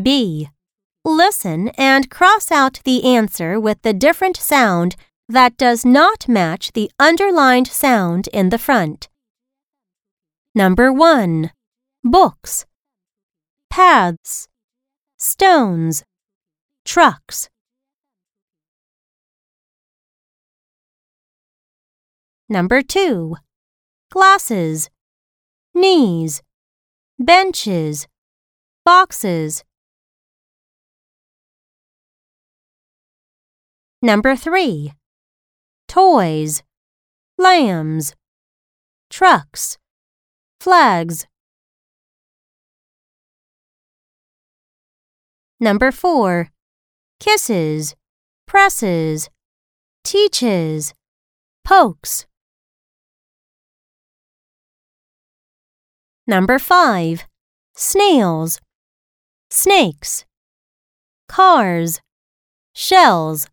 B. Listen and cross out the answer with the different sound that does not match the underlined sound in the front. Number 1. Books, paths, stones, trucks. Number 2. Glasses, knees, benches, boxes. Number 3. Toys, lambs, trucks, flags. Number 4. Kisses, presses, teaches, pokes. Number 5. Snails, snakes, cars, shells.